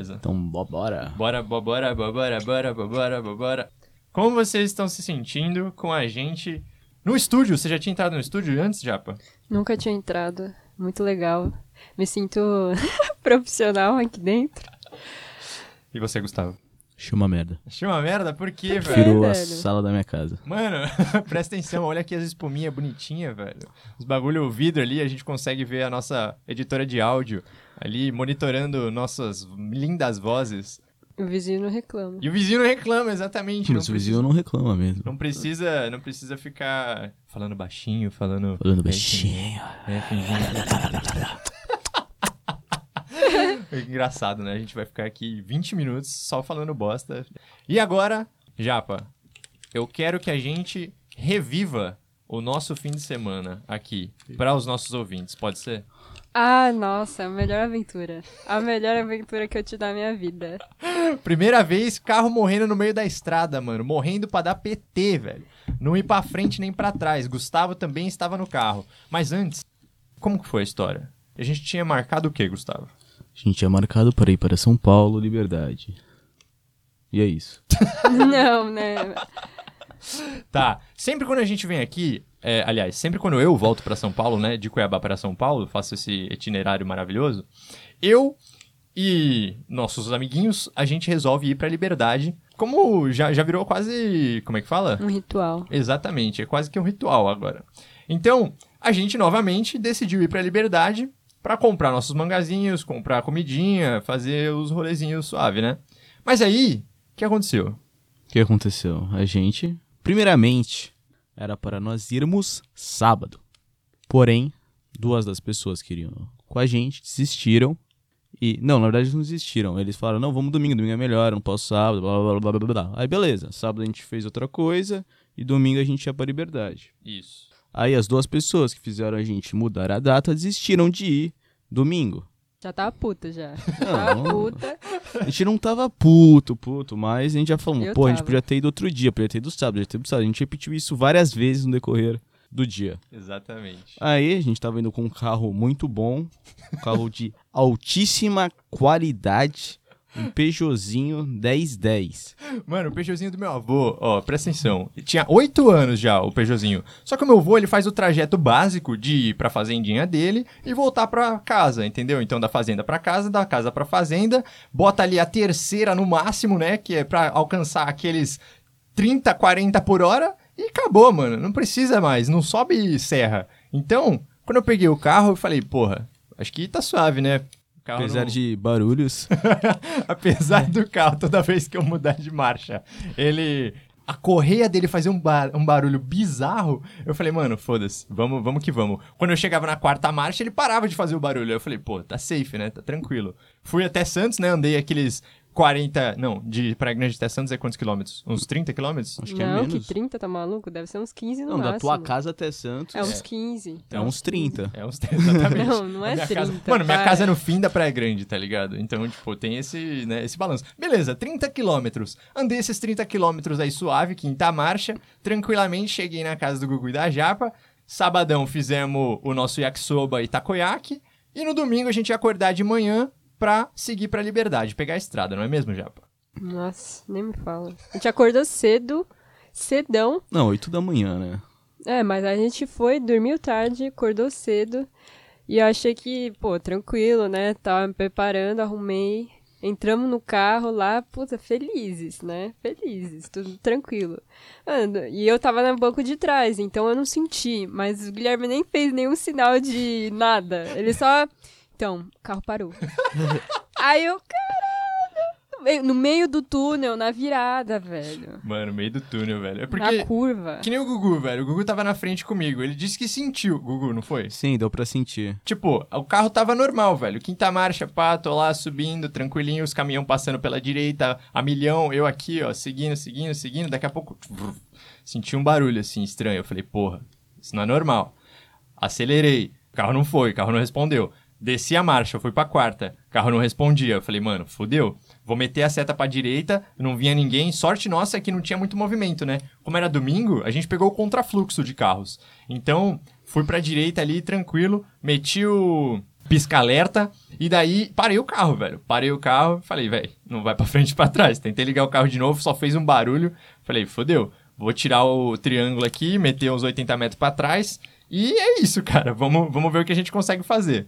beleza. Então, bo- bora. Bora, bo- bora, bo- bora, bora, bo- bora, bo- bora. Como vocês estão se sentindo com a gente no estúdio? Você já tinha entrado no estúdio antes, Japa? Nunca tinha entrado. Muito legal. Me sinto profissional aqui dentro. E você, Gustavo? Chama merda. Achei uma merda, por quê, velho? Prefiro a sala da minha casa. Mano, presta atenção, olha aqui as espuminhas bonitinhas, velho. Os bagulho vidro ali, a gente consegue ver a nossa editora de áudio ali monitorando nossas lindas vozes. O vizinho não reclama. E o vizinho não reclama, exatamente. Mas o vizinho não reclama mesmo. Não precisa, não precisa ficar falando baixinho, falando. Falando baixinho. É, fingindo. É Engraçado, né? A gente vai ficar aqui 20 minutos só falando bosta. E agora, Japa, eu quero que a gente reviva o nosso fim de semana aqui para os nossos ouvintes, pode ser? Ah, nossa, a melhor aventura. A melhor aventura que eu tive na minha vida. Primeira vez, carro morrendo no meio da estrada, mano. Morrendo pra dar PT, velho. Não ir pra frente nem pra trás. Gustavo também estava no carro. Mas antes, como que foi a história? A gente tinha marcado o quê, Gustavo? A gente tinha marcado para ir para São Paulo, Liberdade. E é isso. Não, né? Tá, sempre quando a gente vem aqui, é, aliás, sempre quando eu volto pra São Paulo, né, de Cuiabá para São Paulo, faço esse itinerário maravilhoso, eu e nossos amiguinhos, a gente resolve ir pra Liberdade, como já, já virou quase, como é que fala? Um ritual. Exatamente, é quase que um ritual agora. Então, a gente novamente decidiu ir pra Liberdade pra comprar nossos mangazinhos, comprar comidinha, fazer os rolezinhos suave, né? Mas aí, o que aconteceu? O que aconteceu? A gente, primeiramente, era para nós irmos sábado. Porém, duas das pessoas que iriam com a gente desistiram. E, não, na verdade não desistiram. Eles falaram, não, vamos domingo, domingo é melhor, não posso sábado, blá blá blá blá blá blá. Aí beleza, sábado a gente fez outra coisa e domingo a gente ia pra liberdade. Isso. Aí as duas pessoas que fizeram a gente mudar a data desistiram de ir domingo. Já tava puta já. Tava Não, puta. a gente não tava puto, puto, mas a gente já falou, Eu pô, a gente tava. podia ter ido outro dia, podia ter ido sábado, podia ter ido sábado. A gente repetiu isso várias vezes no decorrer do dia. Exatamente. Aí a gente tava indo com um carro muito bom, um carro de altíssima qualidade, um Peugeotzinho 1010. Mano, o Peugeotzinho do meu avô, ó, presta atenção. Tinha oito anos já o Peugeotzinho. Só que o meu avô, ele faz o trajeto básico de ir pra fazendinha dele e voltar pra casa, entendeu? Então da fazenda pra casa, da casa pra fazenda, bota ali a terceira no máximo, né, que é pra alcançar aqueles 30, 40 por hora e acabou, mano. Não precisa mais, não sobe serra. Então, quando eu peguei o carro, eu falei, porra, acho que tá suave, né? Apesar não- de barulhos, Apesar do carro, toda vez que eu mudar de marcha, ele. A correia dele fazer um, bar- um barulho bizarro. Eu falei, mano, foda-se, vamos, vamos que vamos. Quando eu chegava na quarta marcha, ele parava de fazer o barulho. Eu falei, pô, tá safe, né? Tá tranquilo. Fui até Santos, né? Andei aqueles 40. Não, de Praia Grande até Santos é quantos quilômetros? Uns 30 quilômetros? acho que é não, menos. que 30, tá maluco? Deve ser uns 15 no Não, máximo. da tua casa até Santos É uns 15. é uns 30. É uns exatamente. Não, não é A minha 30, casa- Mano, minha casa é no fim da Praia Grande, tá ligado? Então, tipo, tem esse, né, esse balanço. Beleza, 30 quilômetros. Andei esses 30 quilômetros aí suave, quinta marcha. Tranquilamente cheguei na casa do Gugu e da Japa. Sabadão fizemos o nosso yakisoba e takoyaki. E no domingo a gente ia acordar de manhã pra seguir pra Liberdade, pegar a estrada, não é mesmo, Japa? Nossa, nem me fala. A gente acordou cedo, cedão. Não, 8 da manhã, né? É, mas a gente foi, dormiu tarde, acordou cedo. E eu achei que, pô, tranquilo, né? Tava me preparando, arrumei. Entramos no carro lá, puta, felizes, né? Felizes, tudo tranquilo. Mano, e eu tava no banco de trás, então eu não senti. Mas o Guilherme nem fez nenhum sinal de nada. Ele só. Então, o carro parou. Aí eu, caralho! no meio- No do túnel, na virada, velho. Mano, meio do túnel, velho. É Na porque. curva. Que nem o Gugu, velho. O Gugu tava na frente comigo. Ele disse que sentiu. Gugu, não foi? Sim, deu pra sentir. Tipo, o carro tava normal, velho. Quinta marcha, pá, tô lá subindo, tranquilinho, os caminhão passando pela direita, a milhão, eu aqui, ó, seguindo, seguindo, seguindo. Daqui a pouco, senti um barulho assim estranho. Eu falei, porra, isso não é normal. Acelerei, o carro não foi, o carro não respondeu. Desci a marcha, fui pra quarta, carro não respondia. Eu falei, mano, fodeu. Vou meter a seta pra direita, não vinha ninguém. Sorte nossa é que não tinha muito movimento, né? Como era domingo, a gente pegou o contrafluxo de carros. Então, fui pra direita ali, tranquilo, meti o. pisca-alerta. E daí, parei o carro, velho. Parei o carro, falei, velho, não vai pra frente pra trás. Tentei ligar o carro de novo, só fez um barulho. Falei, fodeu, vou tirar o triângulo aqui, meter uns 80 metros pra trás. E é isso, cara. Vamos, vamos ver o que a gente consegue fazer.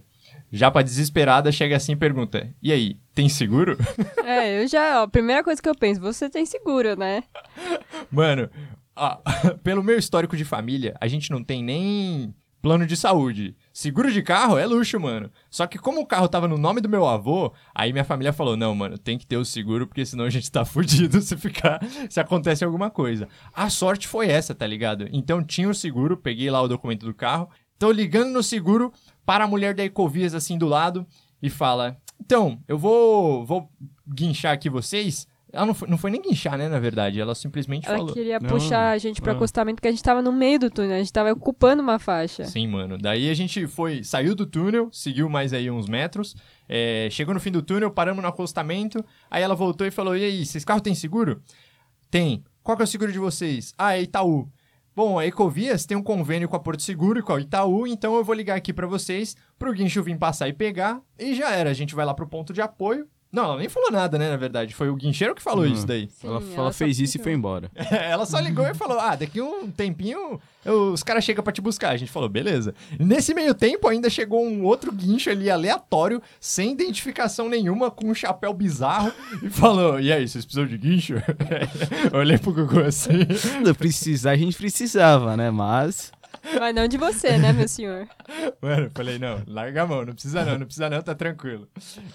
Já pra desesperada, chega assim e pergunta: E aí, tem seguro? É, eu já, ó, primeira coisa que eu penso, você tem seguro, né? Mano, ó, pelo meu histórico de família, a gente não tem nem plano de saúde. Seguro de carro é luxo, mano. Só que como o carro tava no nome do meu avô, aí minha família falou: "Não, mano, tem que ter o seguro porque senão a gente tá fudido se ficar, se acontece alguma coisa". A sorte foi essa, tá ligado? Então tinha o seguro, peguei lá o documento do carro, tô ligando no seguro para a mulher da Ecovias assim do lado e fala: "Então, eu vou vou guinchar aqui vocês". Ela não foi, não foi nem guinchar, né, na verdade. Ela simplesmente Ela falou. queria Não, puxar a gente pro ah. acostamento porque a gente tava no meio do túnel, a gente tava ocupando uma faixa. Sim, mano. Daí a gente foi, saiu do túnel, seguiu mais aí uns metros, é, chegou no fim do túnel, paramos no acostamento, aí ela voltou e falou, e aí, esses carros têm seguro? Tem. Qual que é o seguro de vocês? Ah, é Itaú. Bom, a Ecovias tem um convênio com a Porto Seguro e com a Itaú, então eu vou ligar aqui pra vocês, pro guincho vir passar e pegar, e já era. A gente vai lá pro ponto de apoio. Não, ela nem falou nada, né, na verdade. Foi o guincheiro que falou Hum. isso daí. Sim, ela, ela ela fez isso e foi embora. Ela só ligou e falou: Ah, daqui um tempinho os caras chegam pra te buscar. A gente falou: Beleza. Nesse meio tempo ainda chegou um outro guincho ali aleatório, sem identificação nenhuma, com um chapéu bizarro e falou: E aí, vocês precisam de guincho? Eu Olhei pro Gugu assim. Precisar, a gente precisava, né? Mas. Mas não de você, né, meu senhor? Mano, eu falei: Não, larga a mão, não precisa não, não precisa não, tá tranquilo.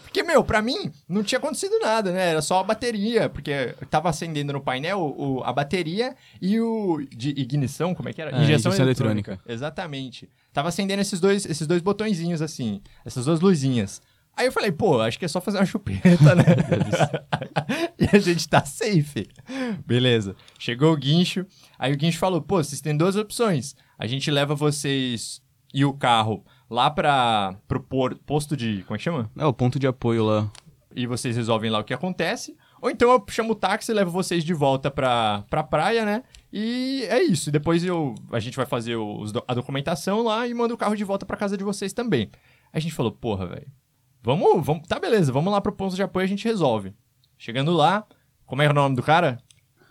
Porque, meu, pra mim não tinha acontecido nada, né? Era só a bateria, porque tava acendendo no painel o, a bateria e o. de ignição, como é que era? É, injeção eletrônica. Exatamente. Tava acendendo esses dois, esses dois botõezinhos assim, essas duas luzinhas. Aí eu falei, pô, acho que é só fazer uma chupeta, né? e a gente tá safe. Beleza. Chegou o guincho. Aí o guincho falou, pô, vocês têm duas opções. A gente leva vocês e o carro lá para pro por- posto de. Como é que chama? É o ponto de apoio lá. E vocês resolvem lá o que acontece. Ou então eu chamo o táxi e levo vocês de volta pra, pra praia, né? E é isso. Depois eu, a gente vai fazer os a documentação lá e manda o carro de volta pra casa de vocês também. Aí a gente falou, porra, velho. Vamos, vamos. Tá, beleza, vamos lá pro ponto de apoio e a gente resolve. Chegando lá, como é o nome do cara?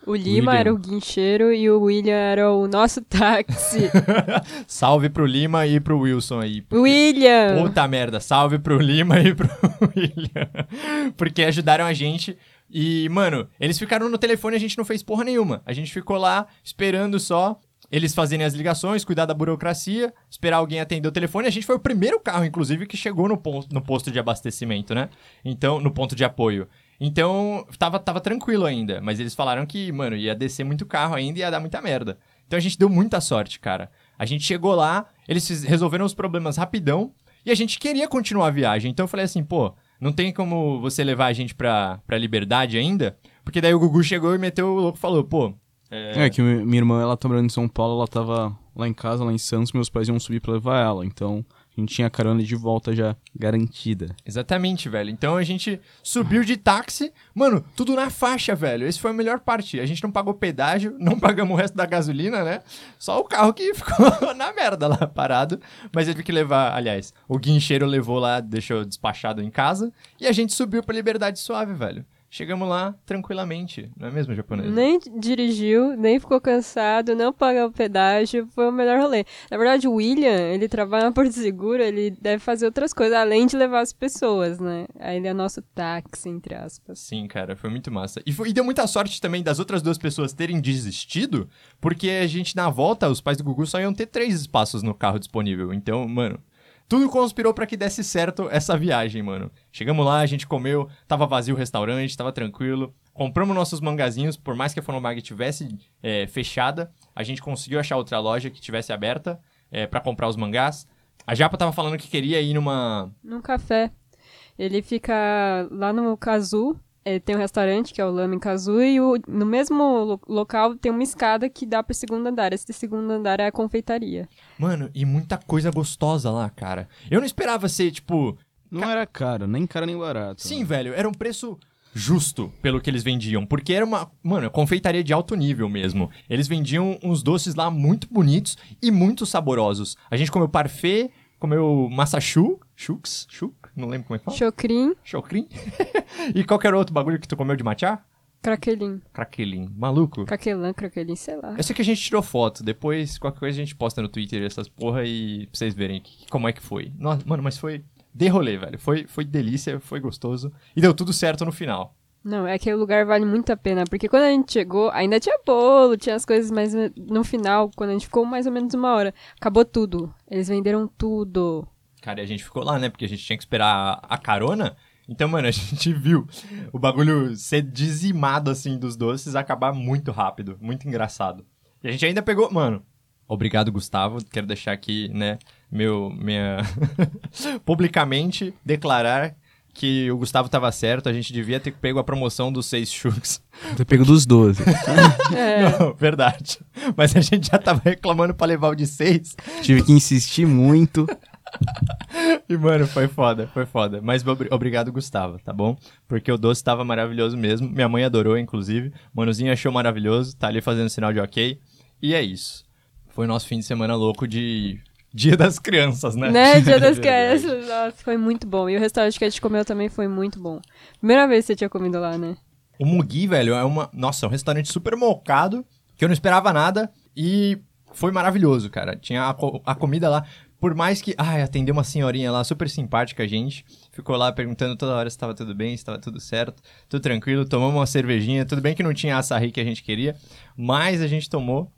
O Lima William. era o guincheiro e o William era o nosso táxi. Salve pro Lima e pro Wilson aí. William! Puta merda, salve pro Lima e pro William. Porque ajudaram a gente. E, mano, eles ficaram no telefone e a gente não fez porra nenhuma. A gente ficou lá esperando só eles fazerem as ligações, cuidar da burocracia, esperar alguém atender o telefone. A gente foi o primeiro carro, inclusive, que chegou no, pon- no posto de abastecimento, né? Então, no ponto de apoio. Então, tava, tava tranquilo ainda. Mas eles falaram que, mano, ia descer muito carro ainda e ia dar muita merda. Então a gente deu muita sorte, cara. A gente chegou lá, eles resolveram os problemas rapidão e a gente queria continuar a viagem. Então eu falei assim, pô, não tem como você levar a gente pra, pra liberdade ainda? Porque daí o Gugu chegou e meteu o louco e falou, pô. É, É, que mi- minha irmã, ela tá morando em São Paulo, ela tava lá em casa, lá em Santos, meus pais iam subir pra levar ela. Então, a gente tinha a carona de volta já garantida. Exatamente, velho. Então a gente subiu de táxi, mano, tudo na faixa, velho. Esse foi a melhor parte. A gente não pagou pedágio, não pagamos o resto da gasolina, né? Só o carro que ficou na merda lá, parado. Mas ele teve que levar, aliás, o guincheiro levou lá, deixou despachado em casa. E a gente subiu pra Liberdade Suave, velho. Chegamos lá tranquilamente, não é mesmo, japonês? Nem dirigiu, nem ficou cansado, não pagou o pedágio, foi o melhor rolê. Na verdade, o William, ele trabalha na Porto Seguro, ele deve fazer outras coisas, além de levar as pessoas, né? Aí ele é nosso táxi, entre aspas. Sim, cara, foi muito massa. E, foi- e deu muita sorte também das outras duas pessoas terem desistido, porque a gente, na volta, os pais do Gugu só iam ter três espaços no carro disponível. Então, mano, tudo conspirou pra que desse certo essa viagem, mano. Chegamos lá, a gente comeu, tava vazio o restaurante, tava tranquilo. Compramos nossos mangazinhos, por mais que a Fonomag tivesse é, fechada, a gente conseguiu achar outra loja que tivesse aberta é, para comprar os mangás. A Japa tava falando que queria ir numa. Num café. Ele fica lá no Kazu, eh, tem um restaurante que é o Lamen Kazu, e o- no mesmo lo- local tem uma escada que dá pro segundo andar. Esse segundo andar é a confeitaria. Mano, e muita coisa gostosa lá, cara. Eu não esperava ser, tipo, Não era caro, nem caro nem barato. Sim, velho, era um preço justo pelo que eles vendiam, porque era uma, mano, confeitaria de alto nível mesmo. Eles vendiam uns doces lá muito bonitos e muito saborosos. A gente comeu parfait comeu massachu, chuks, chuk, não lembro como é que fala. Chocrim, Chocrim. e qual era o outro bagulho que tu comeu de matcha? craquelim. Craquelim. Maluco. Craquelã, craquelim, sei lá. Eu sei que a gente tirou foto, depois qualquer coisa a gente posta no Twitter essas porra e pra vocês verem que- como é que foi. Nossa, mano, mas foi de rolê, velho. Foi, foi delícia, foi gostoso e deu tudo certo no final. Não, é que o lugar vale muito a pena, porque quando a gente chegou, ainda tinha bolo, tinha as coisas, mas no final, quando a gente ficou mais ou menos uma hora, acabou tudo. Eles venderam tudo. Cara, e a gente ficou lá, né? Porque a gente tinha que esperar a carona. Então, mano, a gente viu o bagulho ser dizimado, assim, dos doces, acabar muito rápido. Muito engraçado. E a gente ainda pegou... Mano, obrigado, Gustavo. Quero deixar aqui, né, meu... Minha... Publicamente declarar que o Gustavo tava certo. A gente devia ter pego a promoção dos seis churros. Ter pego dos 12. É, Não, verdade. Mas a gente já tava reclamando pra levar o de seis. Tive que insistir muito. E, mano, foi foda, foi foda. Mas obri- obrigado, Gustavo, tá bom? Porque o doce tava maravilhoso mesmo. Minha mãe adorou, inclusive. Manuzinho achou maravilhoso, tá ali fazendo sinal de ok. E é isso. Foi o nosso fim de semana louco de Dia das Crianças, né? né? Dia das crianças. Nossa, foi muito bom. E o restaurante que a gente comeu também foi muito bom. Primeira vez que você tinha comido lá, né? O Mugi, velho, é uma. Nossa, é um restaurante super mocado, que eu não esperava nada. E foi maravilhoso, cara. Tinha a, co- a comida lá. Por mais que. Ai, atendeu uma senhorinha lá, super simpática a gente. Ficou lá perguntando toda hora se estava tudo bem, se estava tudo certo. Tudo tranquilo. Tomamos uma cervejinha. Tudo bem que não tinha açaí que a gente queria, mas a gente tomou.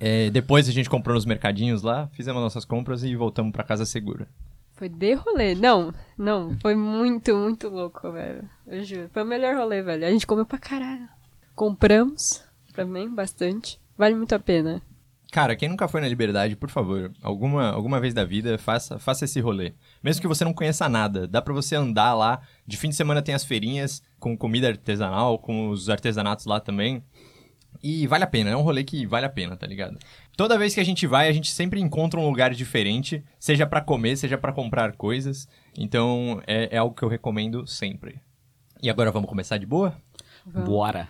É, depois a gente comprou nos mercadinhos lá, fizemos nossas compras e voltamos pra casa segura. Foi de rolê. Não, não. Foi muito, muito louco, velho. Eu juro. Foi o melhor rolê, velho. A gente comeu pra caralho. Compramos também, bastante. Vale muito a pena. Cara, quem nunca foi na Liberdade, por favor, alguma, alguma vez da vida, faça, faça esse rolê. Mesmo que você não conheça nada, dá pra você andar lá. De fim de semana tem as feirinhas com comida artesanal, com os artesanatos lá também. E vale a pena, é um rolê que vale a pena, tá ligado? Toda vez que a gente vai, a gente sempre encontra um lugar diferente, seja pra comer, seja pra comprar coisas. Então é, é algo que eu recomendo sempre. E agora vamos começar de boa? Vamos. Bora.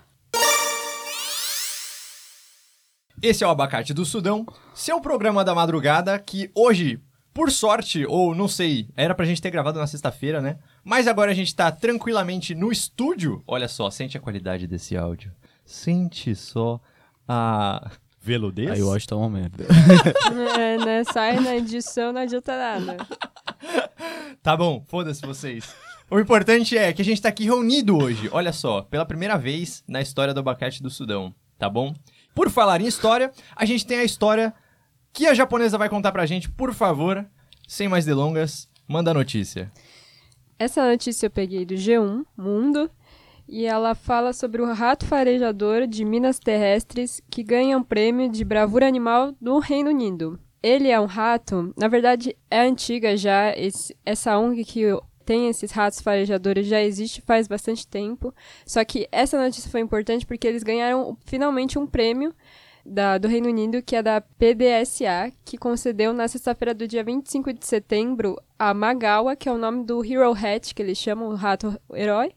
Esse é o Abacate do Sudão, seu programa da madrugada que hoje, por sorte, ou não sei, era pra gente ter gravado na sexta-feira, né? Mas agora a gente tá tranquilamente no estúdio. Olha só, sente a qualidade desse áudio. Sente só a veludez. Aí o áudio tá uma merda. É, né? Sai na edição, não adianta nada. Tá bom, foda-se vocês. O importante é que a gente tá aqui reunido hoje, olha só, pela primeira vez na história do abacate do Sudão, tá bom? Por falar em história, a gente tem a história que a japonesa vai contar pra gente, por favor, sem mais delongas, manda a notícia. Essa notícia eu peguei do G1 Mundo e ela fala sobre o rato farejador de Minas Terrestres que ganha um prêmio de bravura animal no Reino Unido. Ele é um rato, na verdade é antiga já, esse- essa ONG que tem esses ratos farejadores já existe faz bastante tempo, só que essa notícia foi importante porque eles ganharam finalmente um prêmio da- do Reino Unido, que é da PDSA, que concedeu na sexta-feira do dia 25 de setembro a Magawa, que é o nome do Hero Hat, que eles chamam o rato herói,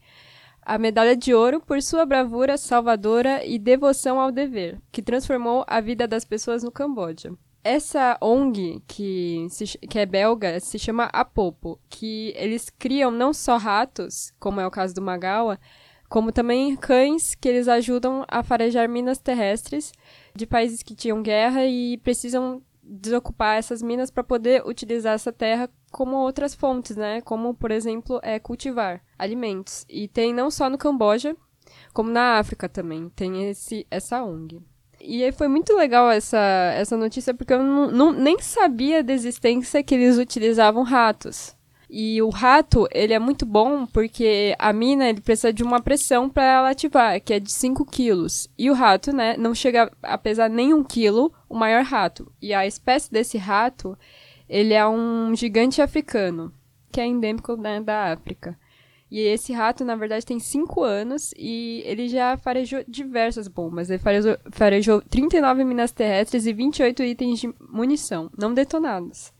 a medalha de ouro por sua bravura salvadora e devoção ao dever, que transformou a vida das pessoas no Camboja. Essa ONG, que, se que é belga, se chama Apopo, que eles criam não só ratos, como é o caso do Magawa, como também cães que eles ajudam a farejar minas terrestres de países que tinham guerra e precisam desocupar essas minas para poder utilizar essa terra como outras fontes, né? Como, por exemplo, é cultivar alimentos. E tem não só no Camboja, como na África também, tem esse, essa ONG. E aí foi muito legal essa, essa notícia, porque eu não, não- nem sabia da existência que eles utilizavam ratos. E o rato, ele é muito bom porque a mina, ele precisa de uma pressão para ela ativar, que é de 5 quilos. E o rato, né, não chega a pesar nem um quilo, o maior rato. E a espécie desse rato, ele é um gigante africano, que é endêmico né, da África. E esse rato, na verdade, tem 5 anos e ele já farejou diversas bombas. Ele farejou, farejou 39 minas terrestres e 28 itens de munição, não detonados.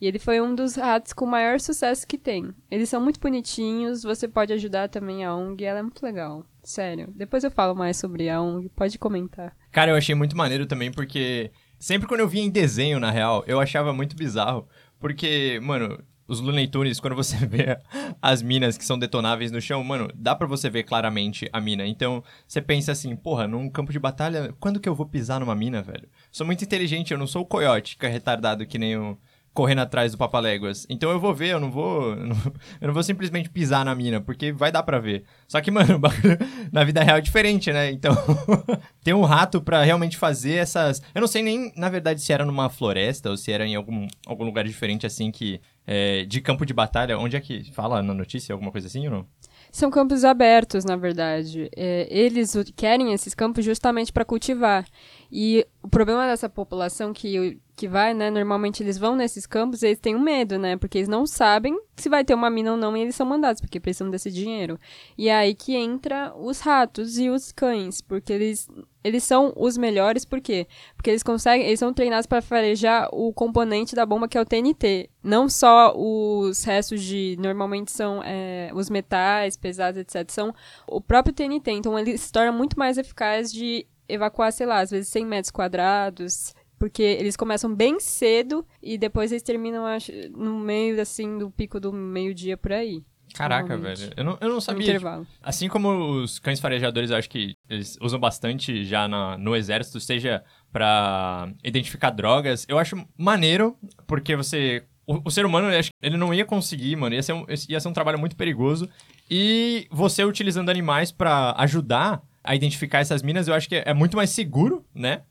E ele foi um dos ratos com maior sucesso que tem. Eles são muito bonitinhos, você pode ajudar também a ONG, ela é muito legal. Sério. Depois eu falo mais sobre a ONG, pode comentar. Cara, eu achei muito maneiro também porque sempre quando eu via em desenho, na real, eu achava muito bizarro. Porque, mano, os Looney Tunes, quando você vê as minas que são detonáveis no chão, mano, dá pra você ver claramente a mina. Então, você pensa assim, porra, num campo de batalha, quando que eu vou pisar numa mina, velho? Sou muito inteligente, eu não sou o coiote que é retardado que nem o correndo atrás do Papaléguas. Então eu vou ver, eu não vou, eu não, eu não vou simplesmente pisar na mina, porque vai dar pra ver. Só que, mano, na vida real é diferente, né? Então, tem um rato pra realmente fazer essas... Eu não sei nem, na verdade, se era numa floresta ou se era em algum, algum lugar diferente, assim, que... É, de campo de batalha, onde é que fala na notícia, alguma coisa assim ou não? São campos abertos, na verdade. É, eles querem esses campos justamente para cultivar. E o problema dessa população que, que vai, né? Normalmente eles vão nesses campos e eles têm um medo, né? Porque eles não sabem se vai ter uma mina ou não e eles são mandados, porque precisam desse dinheiro. E é aí que entra os ratos e os cães, porque eles, eles são os melhores, por quê? Porque eles conseguem, eles são treinados para farejar o componente da bomba que é o TNT. Não só os restos de. Normalmente são é, os metais pesados, etc. São o próprio TNT. Então ele se torna muito mais eficaz de evacuar, sei lá, às vezes 100 metros quadrados. Porque eles começam bem cedo e depois eles terminam acho, no meio, assim, do pico do meio-dia por aí. Caraca, velho. Eu não, eu não sabia. tipo. Assim como os cães farejadores, eu acho que eles usam bastante já na- no exército, seja pra identificar drogas, eu acho maneiro, porque você. O, o ser humano, ele não ia conseguir, mano. Ia ser, um, ia ser um trabalho muito perigoso. E você utilizando animais pra ajudar a identificar essas minas, eu acho que é muito mais seguro, né?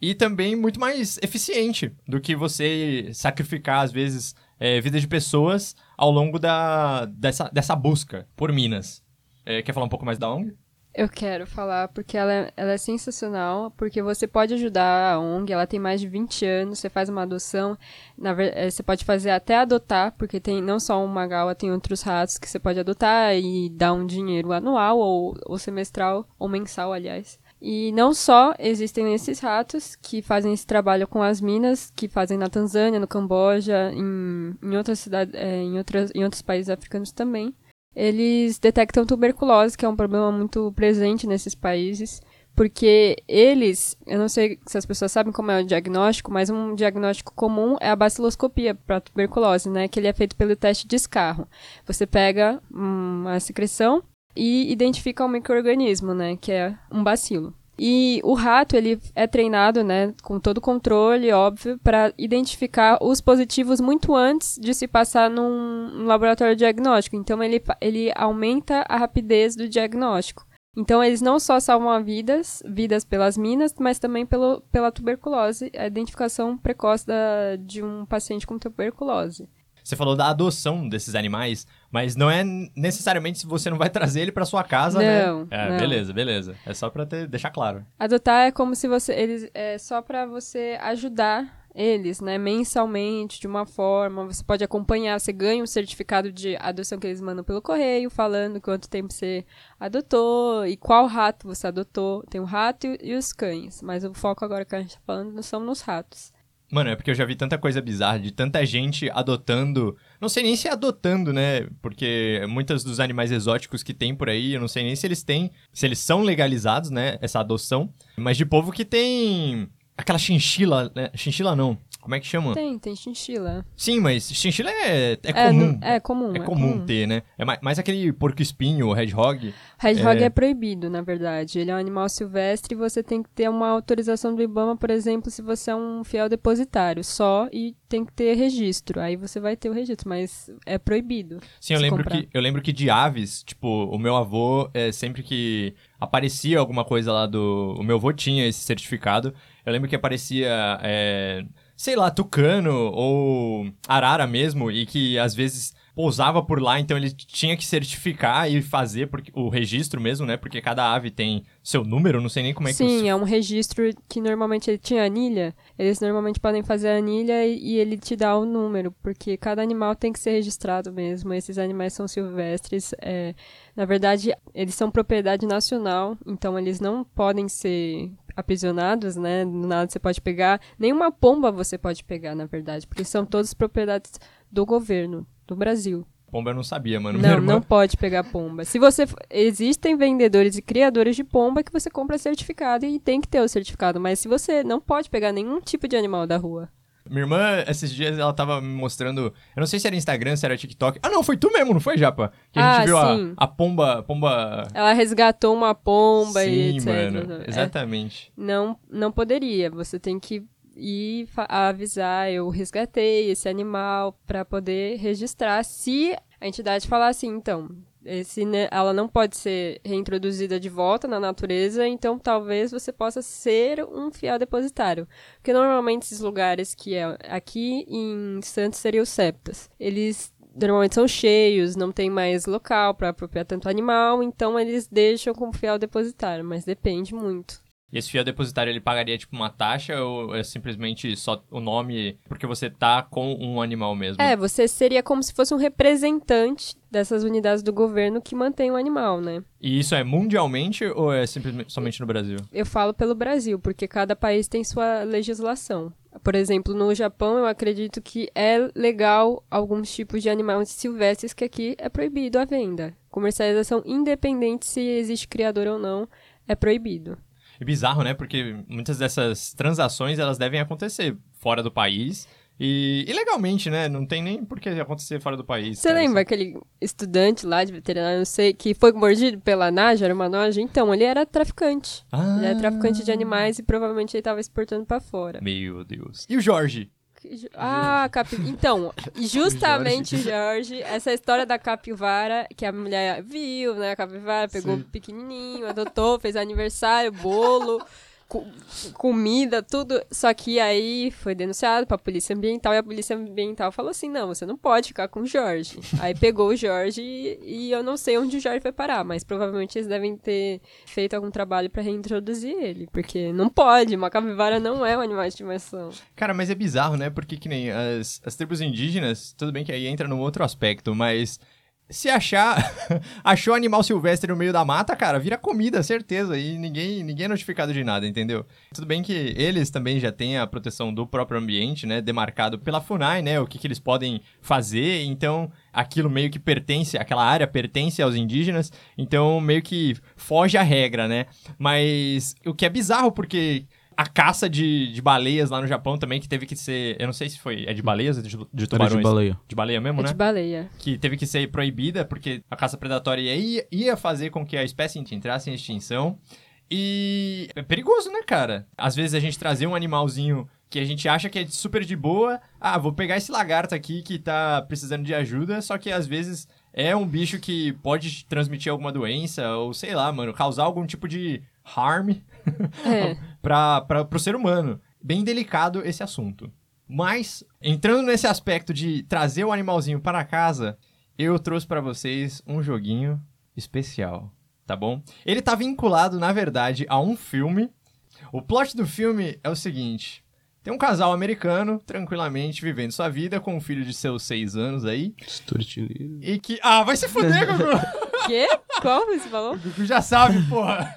E também muito mais eficiente do que você sacrificar, às vezes, é, vidas de pessoas ao longo da, dessa, dessa busca por minas. É, quer falar um pouco mais da ONG? Eu quero falar porque ela é, ela é sensacional, porque você pode ajudar a ONG, ela tem mais de 20 anos, você faz uma adoção, na eh, você pode fazer até adotar, porque tem não só uma gaua, tem outros ratos que você pode adotar e dar um dinheiro anual ou, ou semestral, ou mensal, aliás. E não só existem esses ratos que fazem esse trabalho com as minas, que fazem na Tanzânia, no Camboja, em, em outras cidades, eh, em, outras, em outros países africanos também eles detectam tuberculose, que é um problema muito presente nesses países, porque eles, eu não sei se as pessoas sabem como é o diagnóstico, mas um diagnóstico comum é a baciloscopia para tuberculose, né, que ele é feito pelo teste de escarro. Você pega uma secreção e identifica um microorganismo, né, que é um bacilo. E o rato, ele é treinado, né, com todo controle, óbvio, para identificar os positivos muito antes de se passar num, laboratório diagnóstico. Então, ele, ele aumenta a rapidez do diagnóstico. Então, eles não só salvam vidas, vidas pelas minas, mas também pelo, pela tuberculose, a identificação precoce da, de um paciente com tuberculose. Você falou da adoção desses animais, mas não é necessariamente se você não vai trazer ele pra sua casa, Não, né? É, não. beleza, beleza. É só pra ter, deixar claro. Adotar é como se você. Eles, é só para você ajudar eles, né? Mensalmente, de uma forma. Você pode acompanhar, você ganha um certificado de adoção que eles mandam pelo correio, falando quanto tempo você adotou e qual rato você adotou. Tem o rato e, e os cães. Mas o foco agora que a gente tá falando são nos ratos. Mano, é porque eu já vi tanta coisa bizarra de tanta gente adotando. Não sei nem se é adotando, né? Porque muitos dos animais exóticos que tem por aí, eu não sei nem se eles têm. Se eles são legalizados, né? Essa adoção. Mas de povo que tem. Aquela chinchila, né? Chinchila não. Como é que chama? Tem, tem chinchila. Sim, mas chinchila é, é É, comum. é comum. É comum ter, né? É mais, mais aquele porco-espinho, hedgehog. Hedgehog É. é... proibido, na verdade. Ele é um animal silvestre e você tem que ter uma autorização do IBAMA, por exemplo, se você é um fiel depositário. Só e tem que ter registro. Aí você vai ter o registro, mas é proibido. Sim, eu lembro, comprar. que, eu lembro que de aves, tipo, o meu avô, é, sempre que aparecia alguma coisa lá do. O meu avô tinha esse certificado. Eu lembro que aparecia, é, sei lá, tucano ou arara mesmo, e que às vezes pousava por lá, então ele tinha que certificar e fazer porque, o registro mesmo, né? Porque cada ave tem seu número, não sei nem como é que Sim, é um registro que normalmente ele tinha anilha. Eles normalmente podem fazer a anilha e, e ele te dá o número, porque cada animal tem que ser registrado mesmo. Esses animais são silvestres. é, na verdade, eles são propriedade nacional, então eles não podem ser aprisionados, né? Do nada você pode pegar. Nenhuma pomba você pode pegar, na verdade, porque são todas propriedades do governo, do Brasil. Pomba eu não sabia, mano. Não, não pode pegar pomba. Se você existem vendedores e criadores de pomba que você compra certificado e tem que ter o certificado, mas se você não pode pegar nenhum tipo de animal da rua. Minha irmã, esses dias, ela tava me mostrando. Eu não sei se era Instagram, se era TikTok. Ah, não, foi tu mesmo, não foi, Japa? Que a gente Ah, viu a, sim. a pomba. pomba... Ela resgatou uma pomba e Sim, mano. É, Exatamente. não, não poderia. Você tem que ir avisar, eu resgatei esse animal para poder registrar. Se a entidade falar assim, então, esse, ela não pode ser reintroduzida de volta na natureza, então talvez você possa ser um fiel depositário. Porque normalmente esses lugares que é aqui em Santos seria os septas. Eles normalmente são cheios, não tem mais local para apropriar tanto animal, então eles deixam como fiel depositário, mas depende muito. E esse fiel depositário, ele pagaria, tipo, uma taxa ou é simplesmente só o nome porque você tá com um animal mesmo? É, você seria como se fosse um representante dessas unidades do governo que mantém o animal, né? E isso é mundialmente ou é simplesmente somente no Brasil? Eu falo pelo Brasil, porque cada país tem sua legislação. Por exemplo, no Japão, eu acredito que é legal alguns tipos de animais silvestres que aqui é proibido a venda. Comercialização independente se existe criador ou não, é proibido. E bizarro, né? Porque muitas dessas transações, elas devem acontecer fora do país. E, e legalmente, né? Não tem nem por que acontecer fora do país. Você lembra aquele estudante lá de veterinário, não sei, que foi mordido pela Naja, era uma noja? Então, ele era traficante. Ah, Ele era traficante de animais e provavelmente ele estava exportando pra fora. Meu Deus. E o Jorge? Ah, capi... então, justamente o Jorge, essa história da capivara, que a mulher viu, né, a capivara, pegou Sim. pequenininho, adotou, fez aniversário, bolo, co- comida, tudo, só que aí foi denunciado pra polícia ambiental e a polícia ambiental falou assim, não, você não pode ficar com o Jorge. Aí pegou o Jorge e, e eu não sei onde o Jorge foi parar, mas provavelmente eles devem ter feito algum trabalho pra reintroduzir ele, porque não pode, uma capivara não é um animal de estimação. Cara, mas é bizarro, né? Porque que nem as, as tribos indígenas, tudo bem que aí entra num outro aspecto, mas se achar, achou animal silvestre no meio da mata, cara, vira comida, certeza, e ninguém, ninguém é notificado de nada, entendeu? Tudo bem que eles também já têm a proteção do próprio ambiente, né, demarcado pela FUNAI, né, o que, que eles podem fazer, então aquilo meio que pertence, aquela área pertence aos indígenas, então meio que foge à regra, né? Mas o que é bizarro, porque a caça de, de baleias lá no Japão também, que teve que ser. Eu não sei se foi. É de baleias ou de, de Era tubarões? de baleia. De baleia mesmo, É né? de baleia. Que teve que ser proibida, porque a caça predatória ia, ia fazer com que a espécie entrasse em extinção. E é perigoso, né, cara? Às vezes a gente trazer um animalzinho que a gente acha que é super de boa. Ah, vou pegar esse lagarto aqui que tá precisando de ajuda, só que às vezes é um bicho que pode transmitir alguma doença, ou sei lá, mano, causar algum tipo de harm É. para o ser humano. Bem delicado esse assunto. Mas, entrando nesse aspecto de trazer o animalzinho para casa, eu trouxe para vocês um joguinho especial, tá bom? Ele tá vinculado, na verdade, a um filme. O plot do filme é o seguinte: tem um casal americano, tranquilamente, vivendo sua vida com um filho de seus seis anos aí. Estortilheiro. E que. Ah, vai se fuder, Gugu! Quê? Qual você falou? O Gugu já sabe, porra!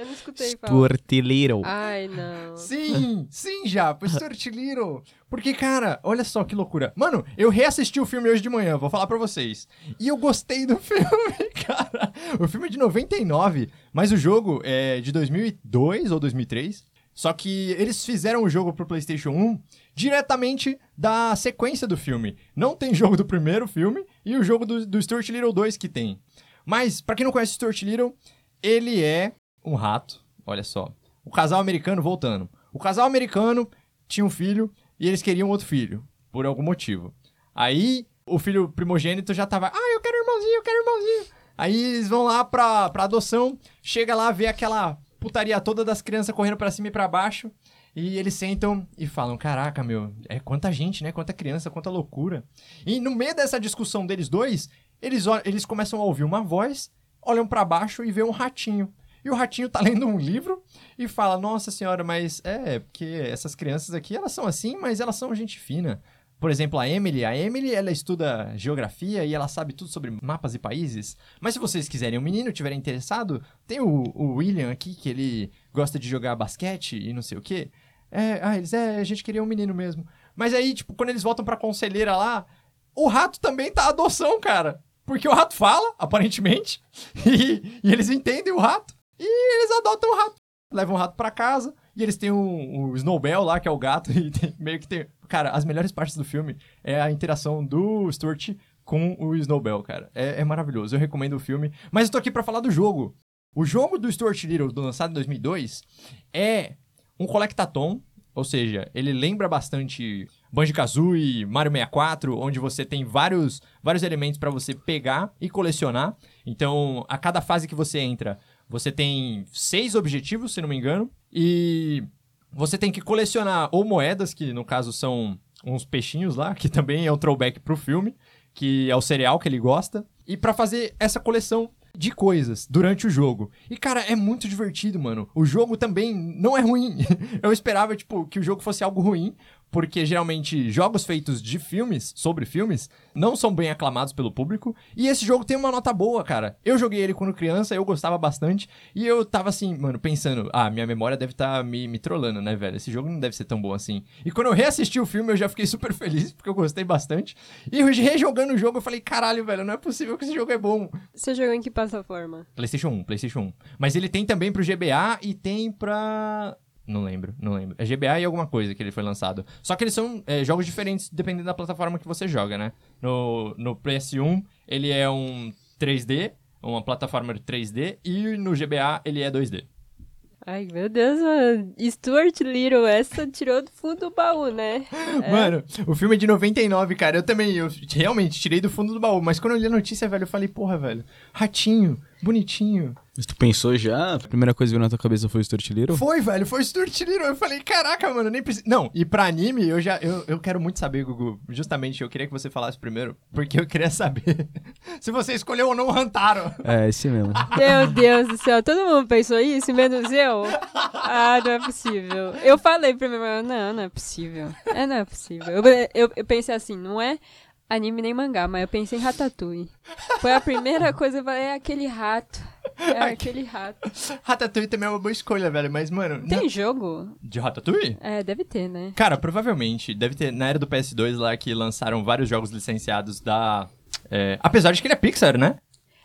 Eu não escutei falar. Estortilheiro. Ai, não. Sim, sim, já, Stuart Little. Porque, cara, olha só que loucura. Mano, eu reassisti o filme hoje de manhã, vou falar pra vocês. E eu gostei do filme, cara. O filme é de 99, mas o jogo é de 2002 ou 2003. Só que eles fizeram o jogo pro PlayStation 1 diretamente da sequência do filme. Não tem jogo do primeiro filme e o jogo do, do Stuart Little 2 que tem. Mas, pra quem não conhece o Stuart Little, ele é um rato, olha só. O casal americano, voltando. O casal americano tinha um filho e eles queriam outro filho, por algum motivo. Aí, o filho primogênito já tava, ah, eu quero irmãozinho, eu quero irmãozinho. Aí eles vão lá pra, pra adoção, chega lá, vê aquela putaria toda das crianças correndo pra cima e pra baixo. E eles sentam e falam: Caraca, meu, é quanta gente, né? Quanta criança, quanta loucura. E no meio dessa discussão deles dois, eles, eles começam a ouvir uma voz, olham pra baixo e vê um ratinho. E o ratinho tá lendo um livro e fala: Nossa senhora, mas é, porque essas crianças aqui, elas são assim, mas elas são gente fina. Por exemplo, a Emily. A Emily, ela estuda geografia e ela sabe tudo sobre mapas e países. Mas se vocês quiserem um menino, tiverem interessado, tem o, o William aqui, que ele gosta de jogar basquete e não sei o quê. É, ah, eles, é, a gente queria um menino mesmo. Mas aí, tipo, quando eles voltam pra conselheira lá, o rato também tá adoção, cara. Porque o rato fala, aparentemente, e, e eles entendem o rato, adotam o rato. levam o rato pra casa, e eles têm o, o Snowbell lá, que é o gato, e tem- meio que tem... Cara, as melhores partes do filme é a interação do Stuart com o Snowbell, cara. É, é maravilhoso, eu recomendo o filme. Mas eu tô aqui pra falar do jogo. O jogo do Stuart Little, do lançado em 2002, é um collectathon, ou seja, ele lembra bastante Banjo-Kazooie, Mario 64, onde você tem vários, vários elementos pra você pegar e colecionar. Então, a cada fase que você entra, você tem seis objetivos, se não me engano, e você tem que colecionar ou moedas, que no caso são uns peixinhos lá, que também é um throwback pro filme, que é o cereal que ele gosta, e pra fazer essa coleção de coisas durante o jogo. E cara, é muito divertido, mano. O jogo também não é ruim. Eu esperava tipo que o jogo fosse algo ruim, porque geralmente jogos feitos de filmes, sobre filmes, não são bem aclamados pelo público. E esse jogo tem uma nota boa, cara. Eu joguei ele quando criança, eu gostava bastante. E eu tava assim, mano, pensando, ah, minha memória deve estar me, me trollando, né, velho? Esse jogo não deve ser tão bom assim. E quando eu reassisti o filme, eu já fiquei super feliz, porque eu gostei bastante. E rejogando o jogo, eu falei, caralho, velho, não é possível que esse jogo é bom. Você jogou em que plataforma? PlayStation 1, PlayStation 1. Mas ele tem também pro GBA e tem pra. Não lembro, não lembro. É GBA e alguma coisa que ele foi lançado. Só que eles são é, jogos diferentes dependendo da plataforma que você joga, né? No, no PS1, ele é um 3D, uma plataforma de 3D, e no GBA ele é 2D. Ai, meu Deus, mano. Stuart Little, essa tirou do fundo do baú, né? É. Mano, o filme é de 99, cara. Eu também, eu realmente tirei do fundo do baú. Mas quando eu li a notícia, velho, eu falei, porra, velho, ratinho, bonitinho. Mas tu pensou já? A primeira coisa que veio na tua cabeça foi o Stuart Little? Foi, velho, foi Stuart Little. Eu falei, caraca, mano, nem precisa. Não, e pra anime, eu já. Eu, eu quero muito saber, Gugu. Justamente, eu queria que você falasse primeiro, porque eu queria saber se você escolheu ou não o Hantaro. É, esse mesmo. Meu Deus do céu, todo mundo pensou isso, menos eu? Ah, não é possível. Eu falei primeiro, mas não, não é possível. É, não é possível. Eu, eu, eu pensei assim, não é anime nem mangá, mas eu pensei em Ratatouille. Foi a primeira coisa, é aquele rato. É aquele rato. Ratatouille também é uma boa escolha, velho, mas, mano. Tem não- jogo? De Ratatouille? É, deve ter, né? Cara, provavelmente. Deve ter na era do PS2 lá que lançaram vários jogos licenciados da. é, apesar de que ele é Pixar, né?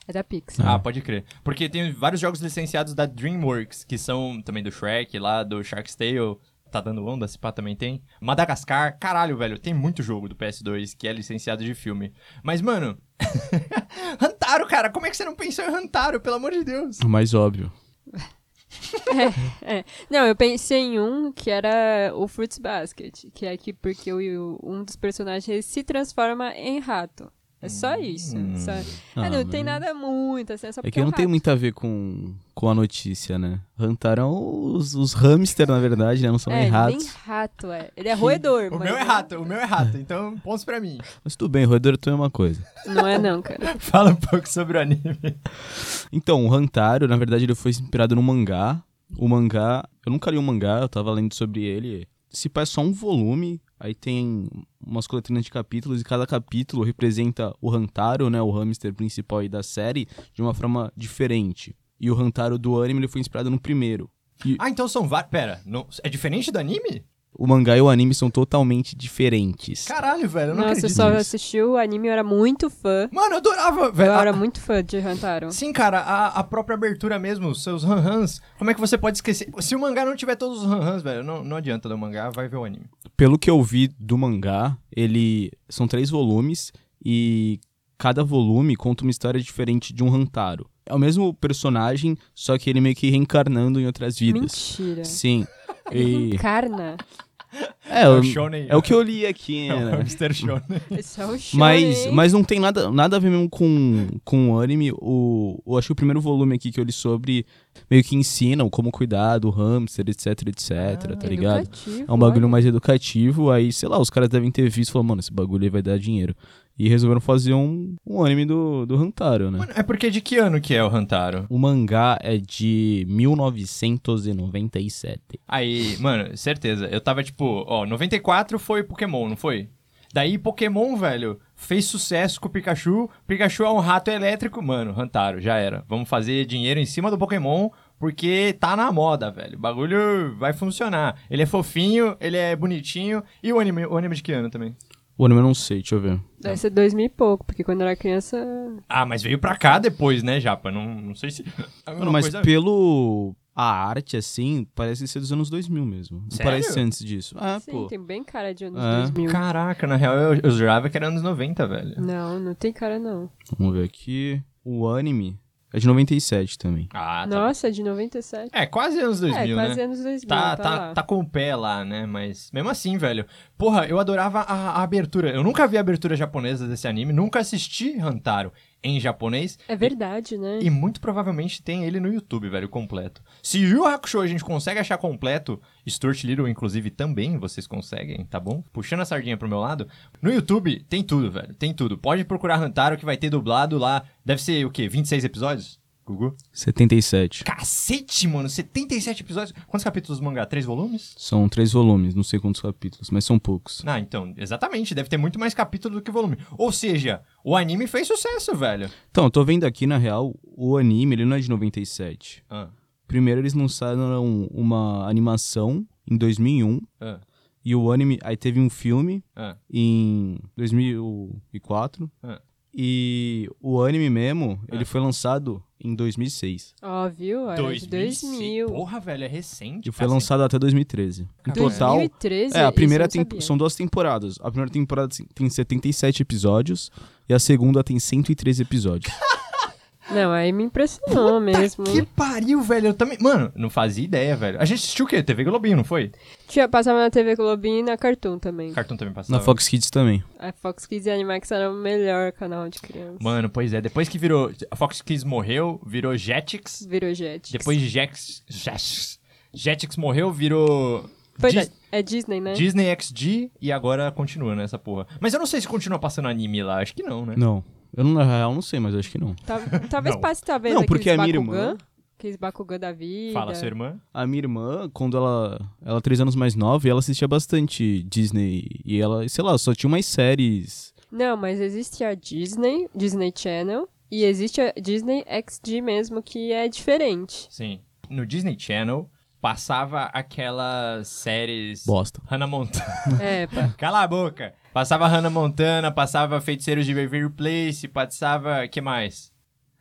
É da Pixar. Ah, pode crer. Porque tem vários jogos licenciados da DreamWorks, que são também do Shrek, lá do Shark's Tale. Tá dando onda, se pá também tem. Madagascar, caralho, velho, tem muito jogo do PS2 que é licenciado de filme. Mas, mano. Hantaro, cara, como é que você não pensou em Hantaro, pelo amor de Deus? O mais óbvio. É. Não, eu pensei em um que era o Fruits Basket, que é aqui porque o, um dos personagens se transforma em rato. É só isso. Só... Ah, Ah, não mas- tem nada muito, assim, é só É porque que não um tem muito a ver com, com a notícia, né? Hantarão os, os hamster, na verdade, né? Não são É, nem nem ratos. rato, é. Ele é roedor, O mas meu é rato, o meu é rato, então pontos pra mim. Mas tudo bem, roedor é a mesma coisa. Não é não, cara. Fala um pouco sobre o anime. Então, o Hantaro, na verdade, ele foi inspirado no mangá. O mangá, eu nunca li o mangá, eu tava lendo sobre ele. Se pá, é só um volume, aí tem umas coletâneas de capítulos, e cada capítulo representa o Hantaro, né, o hamster principal aí da série, de uma forma diferente. E o Hantaro do anime, ele foi inspirado no primeiro. E Ah, então são vários. Pera, não... é diferente do anime? O mangá e o anime são totalmente diferentes. Caralho, velho, eu não Nossa, eu acredito só nisso. assisti o anime, eu era muito fã. Mano, eu adorava, velho. Eu era A- muito fã de Hantaro. Sim, cara, a, a própria abertura mesmo, os seus han-hans, como é que você pode esquecer? Se o mangá não tiver todos os han-hans, velho, não, não adianta ler o mangá, vai ver o anime. Pelo que eu vi do mangá, ele são três volumes e cada volume conta uma história diferente de um Hantaro. É o mesmo personagem, só que ele meio que reencarnando em outras vidas. Mentira. Sim. Ele E... reencarna. É, É o shonen. é o que eu li aqui, É o né? Hamster Shonen. Esse é o show, Mas, mas não tem nada, nada a ver mesmo com, com o anime. O, eu acho que o primeiro volume aqui que eu li sobre meio que ensinam como cuidar do hamster, etc, etc, tá ligado? Educativo, É um bagulho olha. mais educativo, aí, sei lá, os caras devem ter visto e falaram, mano, esse bagulho aí vai dar dinheiro. E resolveram fazer um, um anime do, do Hantaro, né? Mano, é porque de que ano que é o Hantaro? O mangá é de 1997. Aí, mano, certeza, eu tava tipo, ó, 94 foi Pokémon, não foi? Daí Pokémon, velho, fez sucesso com o Pikachu. Pikachu é um rato elétrico, mano, Hantaro, já era. Vamos fazer dinheiro em cima do Pokémon, porque tá na moda, velho. O bagulho vai funcionar. Ele é fofinho, ele é bonitinho. E o anime, o anime de que ano também? O anime eu não sei, deixa eu ver. Deve ser dois mil e pouco, porque quando eu era criança... Ah, mas veio pra cá depois, né, Japa? Não, não sei se. Mano, mas coisa- pelo, a arte, assim, parece ser dos anos 2000 mesmo. Não Sério? parece ser antes disso. Ah, Sim, pô. tem bem cara de anos É. 2000. Caraca, na real eu, eu jurava que era anos 90, velho. Não, não tem cara não. Vamos ver aqui. O anime é de 97 também. Ah, tá. Nossa, é de 97. É, quase anos 2000, é, quase né? anos 2000, Tá, tá, tá, tá com o pé lá, né? Mas mesmo assim, velho. Porra, eu adorava a, a abertura. Eu nunca vi a abertura japonesa desse anime, nunca assisti Hantaro em japonês. É verdade, né? E muito provavelmente tem ele no YouTube, velho, completo. Se Yu Hakusho a gente consegue achar completo, Stuart Little, inclusive, também vocês conseguem, tá bom? Puxando a sardinha pro meu lado. No YouTube tem tudo, velho. Tem tudo. Pode procurar Hantaro que vai ter dublado lá. Deve ser o quê? 26 episódios? Gugu? 77. Cacete, mano. 77 episódios. Quantos capítulos do mangá? Três volumes? São três volumes, não sei quantos capítulos, mas são poucos. Ah, então, exatamente. Deve ter muito mais capítulo do que volume. Ou seja, o anime fez sucesso, velho. Então, eu tô vendo aqui, na real, o anime, ele não é de 97. Ah, Primeiro eles lançaram uma animação em 2001, ah, e o anime, aí teve um filme ah. em 2004, Ah. e o anime mesmo, ele foi lançado em 2006. Ó, viu? Era de 2000. Porra, velho, é recente. E foi Assim, lançado até 2013. Em total, 2013? é, a primeira tem, são duas temporadas. A primeira temporada tem 77 episódios e a segunda tem 113 episódios. Não, aí me impressionou mesmo, Que pariu, velho. Eu também. Mano, não fazia ideia, velho. A gente assistiu o quê? TV Globinho, não foi? Tinha, passava na TV Globinho e na Cartoon também. Cartoon também passava. Na Fox Kids também. A Fox Kids e Animax era o melhor canal de criança. Mano, pois é. Depois que virou. A Fox Kids morreu, virou Jetix. Virou Jetix. Depois de Jetix. Jetix. Jetix morreu, virou. Foi Dis- da- É Disney, né? Disney XD e agora continua nessa porra. Mas eu não sei se continua passando anime lá. Acho que não, né? Não. Eu, não, na real, não sei, mas acho que não. Tá- Talvez Não. passe talvez Não, aqueles porque a minha Bakugan, irmã- Aqueles Bakugan da vida. Fala, sua irmã. A minha irmã, quando ela ela é três anos mais nova, e ela assistia bastante Disney. E ela, sei lá, só tinha umas séries. Não, mas existe a Disney, Disney Channel, e existe a Disney XD mesmo, que é diferente. Sim. No Disney Channel passava aquelas séries. Bosta. Hannah Montana. É, pá. Cala a boca. Passava Hannah Montana, passava Feiticeiros de Waverly Place, passava. que mais?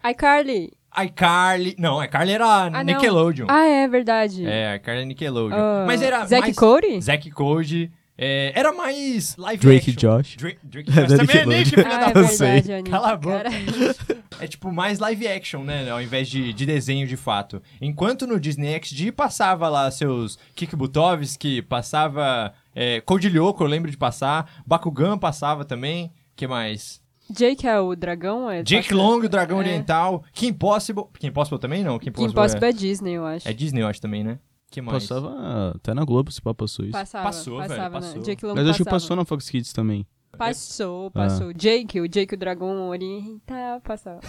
iCarly. iCarly. Não, iCarly era não. Nickelodeon. Ah, é verdade. É, iCarly é Nickelodeon. Ah, Mas era. Zack mais... Cody? Zack Cody. É, era mais live Drake action. Josh. Drake, Drake e É Josh da também é. Nick, filho Ah, da é verdade, Anitta. Cala a boca. É tipo mais live action, né? Ao invés de, de desenho de fato. Enquanto no Disney XD passava lá seus Kik Butovski, passava é, Code Lyoko, eu lembro de passar. Bakugan passava também. que mais? Jake é o dragão? É Jake passa- Long, o Dragão é. Oriental. Kim Possible. Kim Possible também não? Kim Possible, Impossible é... é Disney, eu acho. é Disney, eu acho também, né? Que mais? Passava até na Globo, se pá, passou isso. Passava, Passou, velho, passava, passou. né? Jake Long Mas acho que passava. passou na Fox Kids também. Passou, passou. Jake, o Jake, o dragão oriental, passava.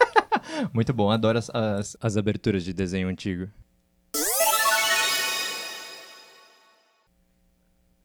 Muito bom, adoro as, as, as aberturas de desenho antigo.